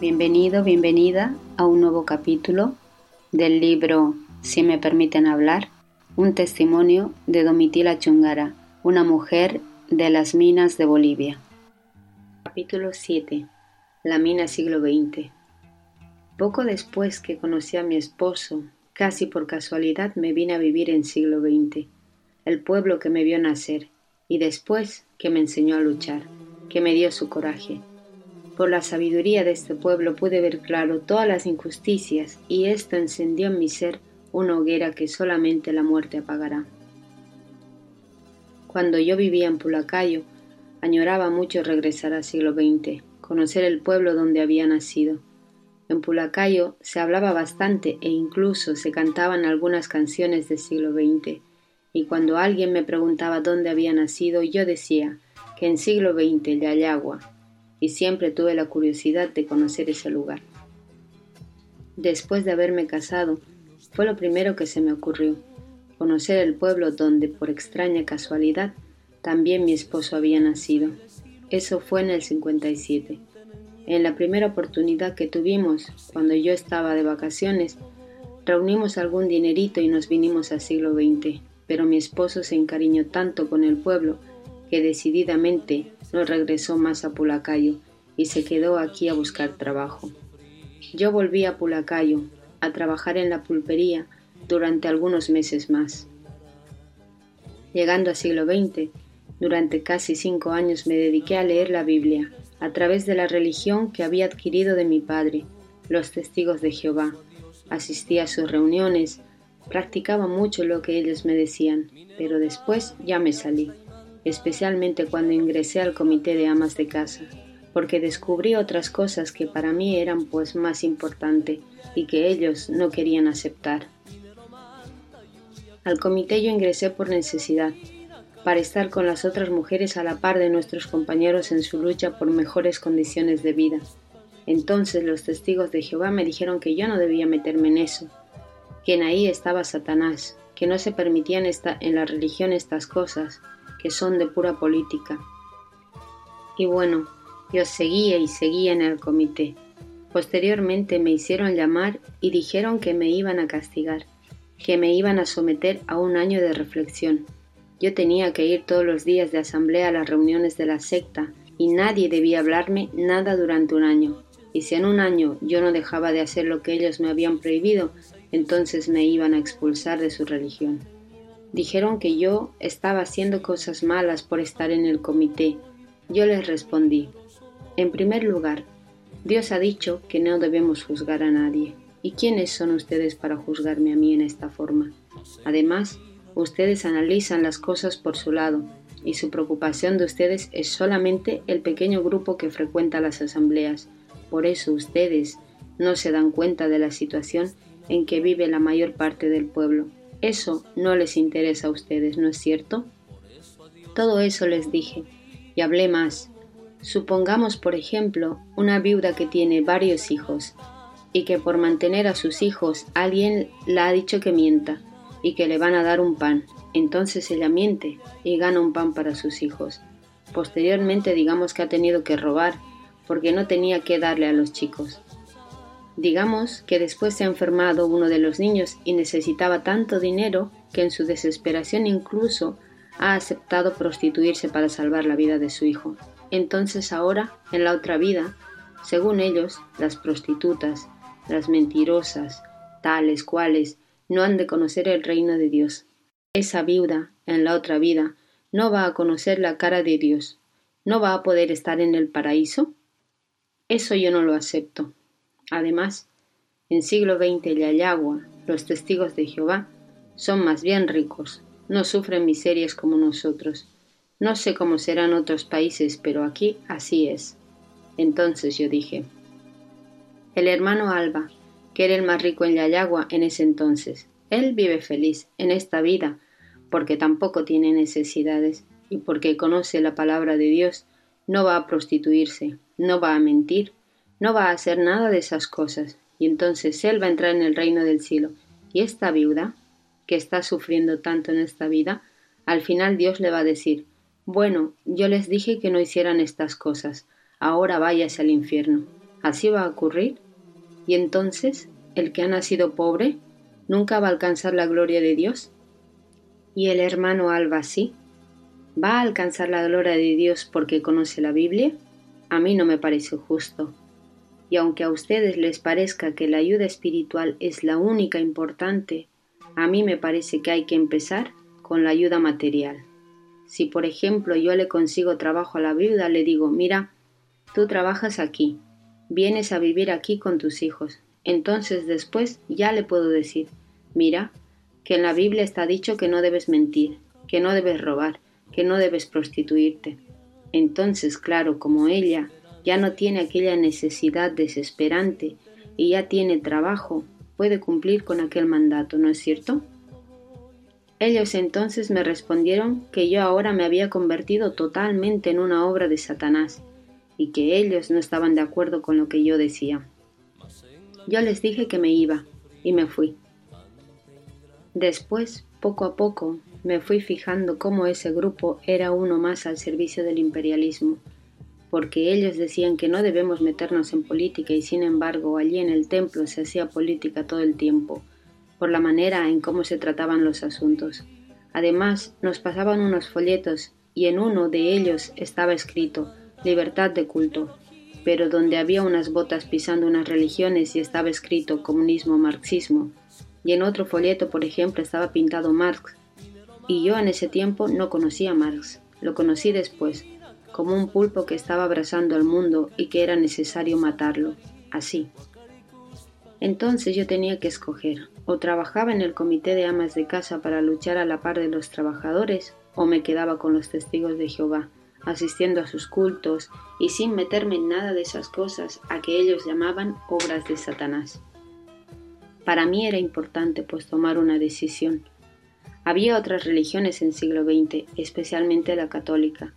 Bienvenido, bienvenida a un nuevo capítulo del libro Si me permiten hablar, un testimonio de Domitila Chungara, una mujer de las minas de Bolivia. Capítulo 7. La mina siglo XX. Poco después que conocí a mi esposo, casi por casualidad me vine a vivir en siglo XX, el pueblo que me vio nacer, y después que me enseñó a luchar, que me dio su coraje por la sabiduría de este pueblo pude ver claro todas las injusticias y esto encendió en mi ser una hoguera que solamente la muerte apagará. Cuando yo vivía en Pulacayo, añoraba mucho regresar al siglo XX, conocer el pueblo donde había nacido. En Pulacayo se hablaba bastante e incluso se cantaban algunas canciones del siglo XX, y cuando alguien me preguntaba dónde había nacido, yo decía que en siglo XX, Yayagua, y siempre tuve la curiosidad de conocer ese lugar. Después de haberme casado, fue lo primero que se me ocurrió, conocer el pueblo donde, por extraña casualidad, también mi esposo había nacido. Eso fue en el 57. En la primera oportunidad que tuvimos, cuando yo estaba de vacaciones, reunimos algún dinerito y nos vinimos al siglo XX, pero mi esposo se encariñó tanto con el pueblo que decididamente no regresó más a Pulacayo y se quedó aquí a buscar trabajo. Yo volví a Pulacayo a trabajar en la pulpería durante algunos meses más. Llegando al siglo XX, durante casi cinco años me dediqué a leer la Biblia a través de la religión que había adquirido de mi padre, los testigos de Jehová. Asistí a sus reuniones, practicaba mucho lo que ellos me decían, pero después ya me salí especialmente cuando ingresé al comité de amas de casa, porque descubrí otras cosas que para mí eran pues más importante y que ellos no querían aceptar. Al comité yo ingresé por necesidad, para estar con las otras mujeres a la par de nuestros compañeros en su lucha por mejores condiciones de vida. Entonces los testigos de Jehová me dijeron que yo no debía meterme en eso, que en ahí estaba Satanás, que no se permitían en la religión estas cosas, que son de pura política. Y bueno, yo seguía y seguía en el comité. Posteriormente me hicieron llamar y dijeron que me iban a castigar, que me iban a someter a un año de reflexión. Yo tenía que ir todos los días de asamblea a las reuniones de la secta y nadie debía hablarme nada durante un año. Y si en un año yo no dejaba de hacer lo que ellos me habían prohibido, entonces me iban a expulsar de su religión. Dijeron que yo estaba haciendo cosas malas por estar en el comité. Yo les respondí, en primer lugar, Dios ha dicho que no debemos juzgar a nadie. ¿Y quiénes son ustedes para juzgarme a mí en esta forma? Además, ustedes analizan las cosas por su lado, y su preocupación de ustedes es solamente el pequeño grupo que frecuenta las asambleas. Por eso ustedes no se dan cuenta de la situación en que vive la mayor parte del pueblo. Eso no les interesa a ustedes, ¿no es cierto? Todo eso les dije y hablé más. Supongamos, por ejemplo, una viuda que tiene varios hijos y que por mantener a sus hijos alguien la ha dicho que mienta y que le van a dar un pan. Entonces ella miente y gana un pan para sus hijos. Posteriormente digamos que ha tenido que robar porque no tenía que darle a los chicos. Digamos que después se ha enfermado uno de los niños y necesitaba tanto dinero que en su desesperación incluso ha aceptado prostituirse para salvar la vida de su hijo. Entonces ahora, en la otra vida, según ellos, las prostitutas, las mentirosas, tales cuales, no han de conocer el reino de Dios. Esa viuda, en la otra vida, no va a conocer la cara de Dios, no va a poder estar en el paraíso. Eso yo no lo acepto. Además, en siglo XX Yayagua, los testigos de Jehová son más bien ricos, no sufren miserias como nosotros. No sé cómo serán otros países, pero aquí así es. Entonces yo dije, el hermano Alba, que era el más rico en Yayagua en ese entonces, él vive feliz en esta vida, porque tampoco tiene necesidades y porque conoce la palabra de Dios no va a prostituirse, no va a mentir, no va a hacer nada de esas cosas, y entonces él va a entrar en el reino del cielo. Y esta viuda, que está sufriendo tanto en esta vida, al final Dios le va a decir, bueno, yo les dije que no hicieran estas cosas, ahora váyase al infierno. ¿Así va a ocurrir? Y entonces, el que ha nacido pobre, nunca va a alcanzar la gloria de Dios. Y el hermano Alba sí. ¿Va a alcanzar la gloria de Dios porque conoce la Biblia? A mí no me parece justo. Y aunque a ustedes les parezca que la ayuda espiritual es la única importante, a mí me parece que hay que empezar con la ayuda material. Si por ejemplo yo le consigo trabajo a la viuda, le digo, mira, tú trabajas aquí, vienes a vivir aquí con tus hijos, entonces después ya le puedo decir, mira, que en la Biblia está dicho que no debes mentir, que no debes robar, que no debes prostituirte. Entonces, claro, como ella ya no tiene aquella necesidad desesperante y ya tiene trabajo, puede cumplir con aquel mandato, ¿no es cierto? Ellos entonces me respondieron que yo ahora me había convertido totalmente en una obra de Satanás y que ellos no estaban de acuerdo con lo que yo decía. Yo les dije que me iba y me fui. Después, poco a poco, me fui fijando cómo ese grupo era uno más al servicio del imperialismo, porque ellos decían que no debemos meternos en política y sin embargo allí en el templo se hacía política todo el tiempo, por la manera en cómo se trataban los asuntos. Además, nos pasaban unos folletos y en uno de ellos estaba escrito libertad de culto, pero donde había unas botas pisando unas religiones y estaba escrito comunismo marxismo, y en otro folleto, por ejemplo, estaba pintado Marx, y yo en ese tiempo no conocía Marx, lo conocí después, como un pulpo que estaba abrazando al mundo y que era necesario matarlo, así. Entonces yo tenía que escoger, o trabajaba en el comité de amas de casa para luchar a la par de los trabajadores, o me quedaba con los testigos de Jehová, asistiendo a sus cultos y sin meterme en nada de esas cosas a que ellos llamaban obras de Satanás. Para mí era importante pues tomar una decisión. Había otras religiones en siglo XX, especialmente la católica,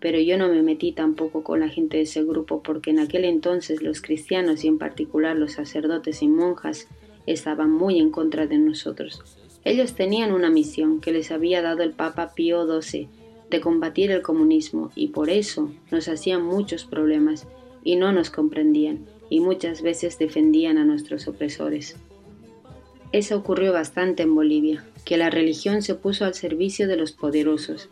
pero yo no me metí tampoco con la gente de ese grupo porque en aquel entonces los cristianos y en particular los sacerdotes y monjas estaban muy en contra de nosotros. Ellos tenían una misión que les había dado el Papa Pío XII de combatir el comunismo y por eso nos hacían muchos problemas y no nos comprendían y muchas veces defendían a nuestros opresores. Eso ocurrió bastante en Bolivia, que la religión se puso al servicio de los poderosos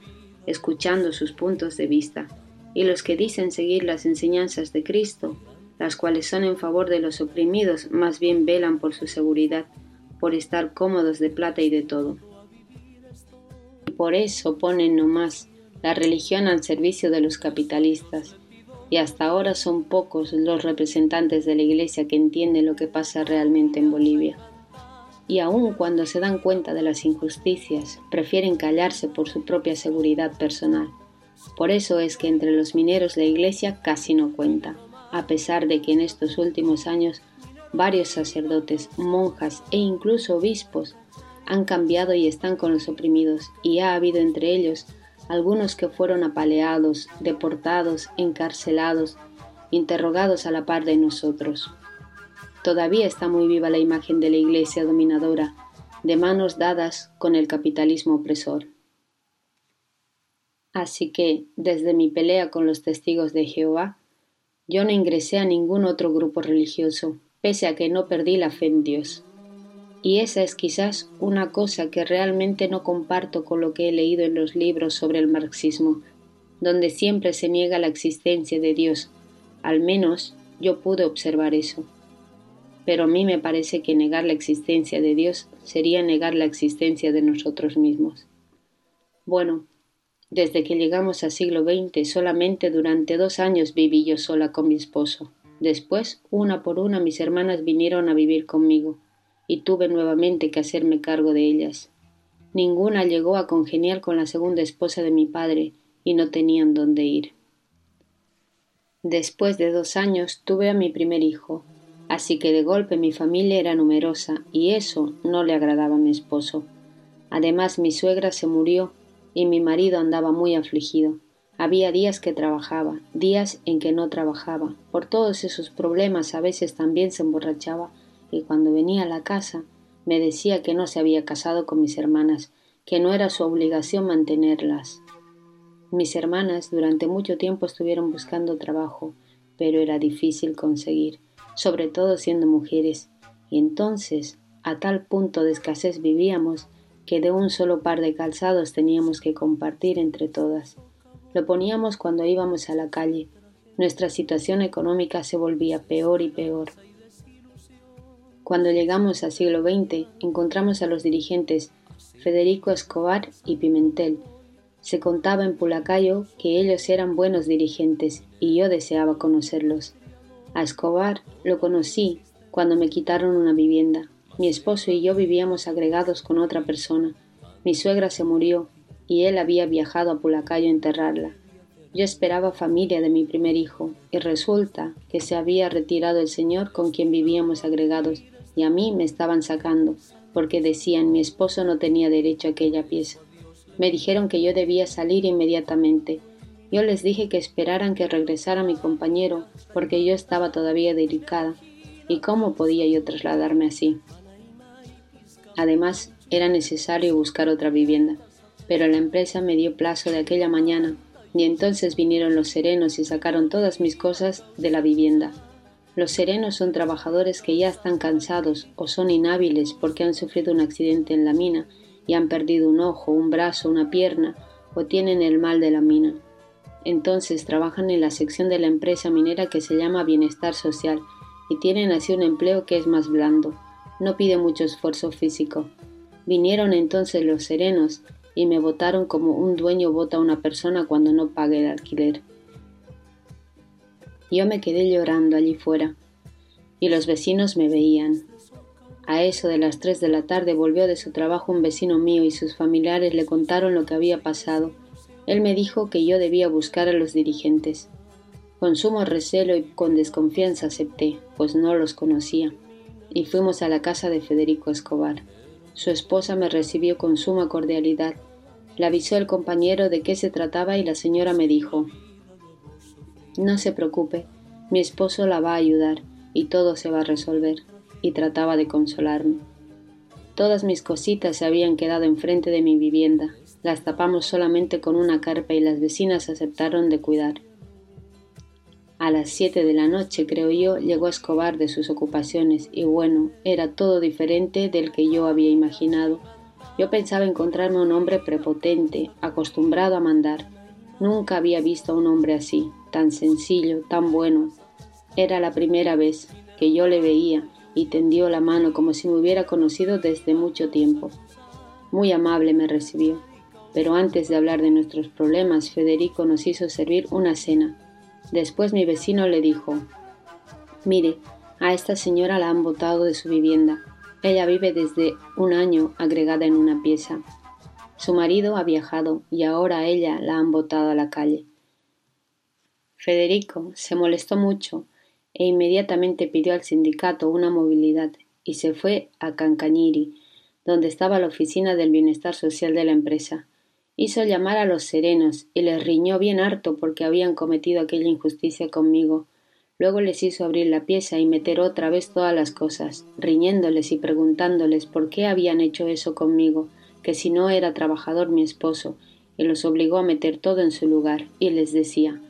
escuchando sus puntos de vista, y los que dicen seguir las enseñanzas de Cristo, las cuales son en favor de los oprimidos, más bien velan por su seguridad, por estar cómodos de plata y de todo. Por eso ponen nomás la religión al servicio de los capitalistas, y hasta ahora son pocos los representantes de la Iglesia que entienden lo que pasa realmente en Bolivia y aun cuando se dan cuenta de las injusticias, prefieren callarse por su propia seguridad personal. Por eso es que entre los mineros la Iglesia casi no cuenta, a pesar de que en estos últimos años varios sacerdotes, monjas e incluso obispos han cambiado y están con los oprimidos, y ha habido entre ellos algunos que fueron apaleados, deportados, encarcelados, interrogados a la par de nosotros. Todavía está muy viva la imagen de la Iglesia dominadora, de manos dadas con el capitalismo opresor. Así que, desde mi pelea con los testigos de Jehová, yo no ingresé a ningún otro grupo religioso, pese a que no perdí la fe en Dios. Y esa es quizás una cosa que realmente no comparto con lo que he leído en los libros sobre el marxismo, donde siempre se niega la existencia de Dios. Al menos yo pude observar eso pero a mí me parece que negar la existencia de Dios sería negar la existencia de nosotros mismos. Bueno, desde que llegamos al siglo XX solamente durante dos años viví yo sola con mi esposo. Después, una por una, mis hermanas vinieron a vivir conmigo, y tuve nuevamente que hacerme cargo de ellas. Ninguna llegó a congeniar con la segunda esposa de mi padre, y no tenían dónde ir. Después de dos años tuve a mi primer hijo, Así que de golpe mi familia era numerosa y eso no le agradaba a mi esposo. Además mi suegra se murió y mi marido andaba muy afligido, Había días que trabajaba, días en que no trabajaba. Por todos esos problemas a veces también se emborrachaba y cuando venía a la casa me decía que no se había casado con mis hermanas, que no era su obligación mantenerlas. Mis hermanas durante mucho tiempo estuvieron buscando trabajo, pero era difícil conseguir, sobre todo siendo mujeres, y entonces a tal punto de escasez vivíamos que de un solo par de calzados teníamos que compartir entre todas. Lo poníamos cuando íbamos a la calle. Nuestra situación económica se volvía peor y peor. Cuando llegamos al siglo XX, encontramos a los dirigentes Federico Escobar y Pimentel. Se contaba en Pulacayo que ellos eran buenos dirigentes y yo deseaba conocerlos. A Escobar lo conocí cuando me quitaron una vivienda. Mi esposo y yo vivíamos agregados con otra persona. Mi suegra se murió y él había viajado a Pulacayo a enterrarla. Yo esperaba familia de mi primer hijo y resulta que se había retirado el señor con quien vivíamos agregados y a mí me estaban sacando, porque decían mi esposo no tenía derecho a aquella pieza. Me dijeron que yo debía salir inmediatamente. Yo les dije que esperaran que regresara mi compañero, porque yo estaba todavía delicada, y cómo podía yo trasladarme así. Además, era necesario buscar otra vivienda, pero la empresa me dio plazo de aquella mañana, y entonces vinieron los serenos y sacaron todas mis cosas de la vivienda. Los serenos son trabajadores que ya están cansados o son inhábiles porque han sufrido un accidente en la mina y han perdido un ojo, un brazo, una pierna o tienen el mal de la mina. Entonces trabajan en la sección de la empresa minera que se llama bienestar social y tienen así un empleo que es más blando, no pide mucho esfuerzo físico. Vinieron entonces los serenos y me votaron como un dueño vota a una persona cuando no pague el alquiler. Yo me quedé llorando allí fuera, y los vecinos me veían. A eso de las tres de la tarde volvió de su trabajo un vecino mío y sus familiares le contaron lo que había pasado. Él me dijo que yo debía buscar a los dirigentes. Con sumo recelo y con desconfianza acepté, pues no los conocía, y fuimos a la casa de Federico Escobar. Su esposa me recibió con suma cordialidad. Le avisó el compañero de qué se trataba y la señora me dijo no se preocupe, mi esposo la va a ayudar y todo se va a resolver, y trataba de consolarme. Todas mis cositas se habían quedado enfrente de mi vivienda, las tapamos solamente con una carpa y las vecinas aceptaron de cuidar. A las siete de la noche, creo yo, llegó Escobar de sus ocupaciones y bueno, era todo diferente del que yo había imaginado. Yo pensaba encontrarme un hombre prepotente, acostumbrado a mandar. Nunca había visto a un hombre así, tan sencillo, tan bueno. Era la primera vez que yo le veía y tendió la mano como si me hubiera conocido desde mucho tiempo. Muy amable me recibió, pero antes de hablar de nuestros problemas, Federico nos hizo servir una cena. Después mi vecino le dijo, Mire, a esta señora la han botado de su vivienda. Ella vive desde un año agregada en una pieza. Su marido ha viajado y ahora a ella la han botado a la calle. Federico se molestó mucho e inmediatamente pidió al sindicato una movilidad y se fue a Cancañiri, donde estaba la oficina del bienestar social de la empresa. Hizo llamar a los serenos y les riñó bien harto porque habían cometido aquella injusticia conmigo. Luego les hizo abrir la pieza y meter otra vez todas las cosas, riñéndoles y preguntándoles por qué habían hecho eso conmigo, que si no era trabajador mi esposo, y los obligó a meter todo en su lugar, y les decía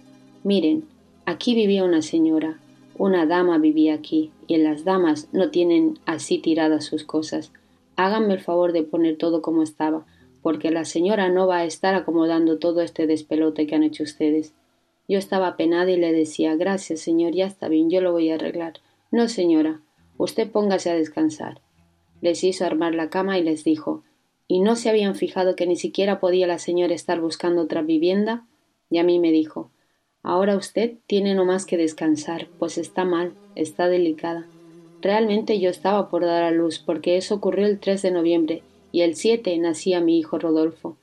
Miren, aquí vivía una señora, una dama vivía aquí, y las damas no tienen así tiradas sus cosas. Háganme el favor de poner todo como estaba, porque la señora no va a estar acomodando todo este despelote que han hecho ustedes. Yo estaba penada y le decía Gracias, señor, ya está bien, yo lo voy a arreglar. No, señora, usted póngase a descansar. Les hizo armar la cama y les dijo ¿Y no se habían fijado que ni siquiera podía la señora estar buscando otra vivienda? Y a mí me dijo Ahora usted tiene no más que descansar, pues está mal, está delicada. Realmente yo estaba por dar a luz, porque eso ocurrió el 3 de noviembre, y el 7 nacía mi hijo Rodolfo.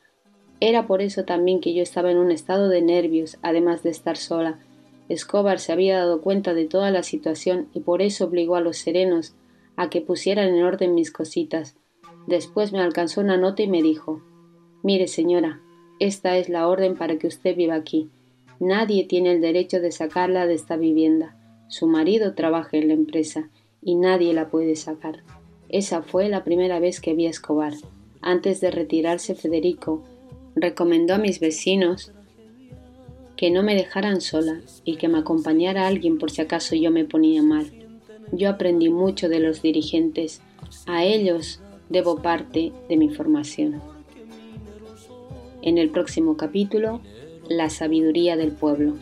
Era por eso también que yo estaba en un estado de nervios, además de estar sola. Escobar se había dado cuenta de toda la situación y por eso obligó a los serenos a que pusieran en orden mis cositas. Después me alcanzó una nota y me dijo Mire, señora, Esta es la orden para que usted viva aquí. Nadie tiene el derecho de sacarla de esta vivienda. Su marido trabaja en la empresa y nadie la puede sacar. Esa fue la primera vez que vi a Escobar. Antes de retirarse Federico recomendó a mis vecinos que no me dejaran sola y que me acompañara alguien por si acaso yo me ponía mal. Yo aprendí mucho de los dirigentes, a ellos debo parte de mi formación. En el próximo capítulo, la sabiduría del pueblo.